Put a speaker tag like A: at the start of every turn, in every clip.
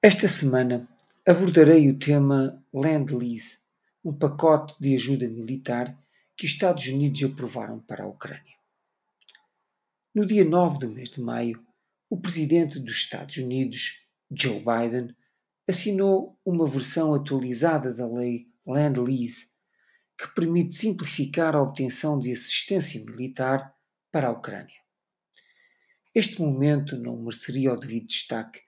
A: Esta semana abordarei o tema Land-Lease, um pacote de ajuda militar que os Estados Unidos aprovaram para a Ucrânia. No dia 9 do mês de maio, o presidente dos Estados Unidos, Joe Biden, assinou uma versão atualizada da lei Land-Lease, que permite simplificar a obtenção de assistência militar para a Ucrânia. Este momento não mereceria o devido destaque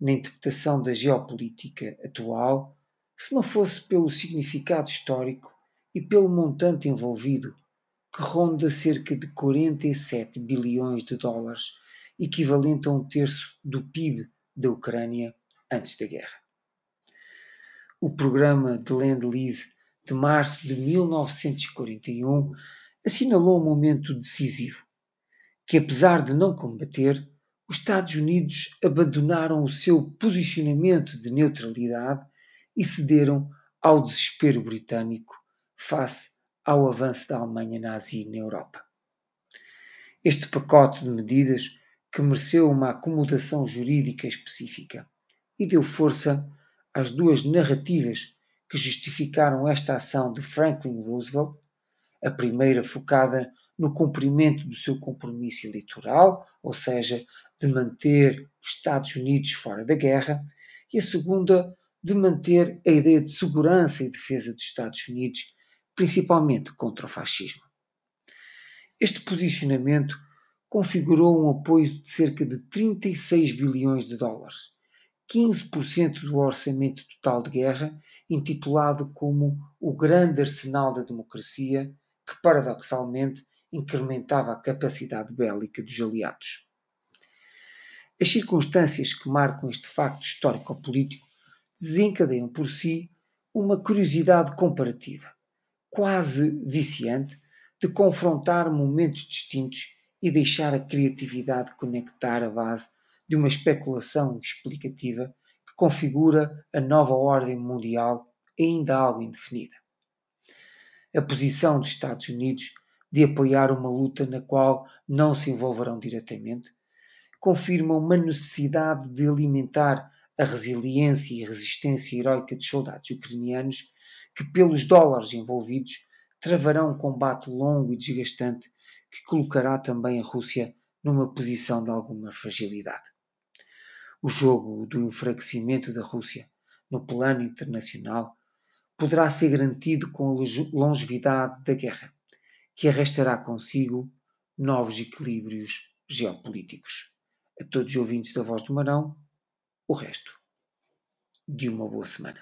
A: na interpretação da geopolítica atual se não fosse pelo significado histórico e pelo montante envolvido, que ronda cerca de 47 bilhões de dólares, equivalente a um terço do PIB da Ucrânia antes da guerra. O programa de Land-Lease de março de 1941 assinalou um momento decisivo, que apesar de não combater, os Estados Unidos abandonaram o seu posicionamento de neutralidade e cederam ao desespero britânico face ao avanço da Alemanha nazi na Europa. Este pacote de medidas que mereceu uma acomodação jurídica específica e deu força às duas narrativas que justificaram esta ação de Franklin Roosevelt, a primeira focada no cumprimento do seu compromisso eleitoral, ou seja, de manter os Estados Unidos fora da guerra, e a segunda, de manter a ideia de segurança e defesa dos Estados Unidos, principalmente contra o fascismo. Este posicionamento configurou um apoio de cerca de 36 bilhões de dólares, 15% do orçamento total de guerra, intitulado como o Grande Arsenal da Democracia, que paradoxalmente incrementava a capacidade bélica dos aliados. As circunstâncias que marcam este facto histórico-político desencadeiam por si uma curiosidade comparativa, quase viciante, de confrontar momentos distintos e deixar a criatividade conectar a base de uma especulação explicativa que configura a nova ordem mundial ainda algo indefinida. A posição dos Estados Unidos de apoiar uma luta na qual não se envolverão diretamente, confirma uma necessidade de alimentar a resiliência e resistência heroica dos soldados ucranianos que, pelos dólares envolvidos, travarão um combate longo e desgastante que colocará também a Rússia numa posição de alguma fragilidade. O jogo do enfraquecimento da Rússia no plano internacional poderá ser garantido com a longevidade da guerra que arrastará consigo novos equilíbrios geopolíticos. A todos os ouvintes da Voz do Marão, o resto de uma boa semana.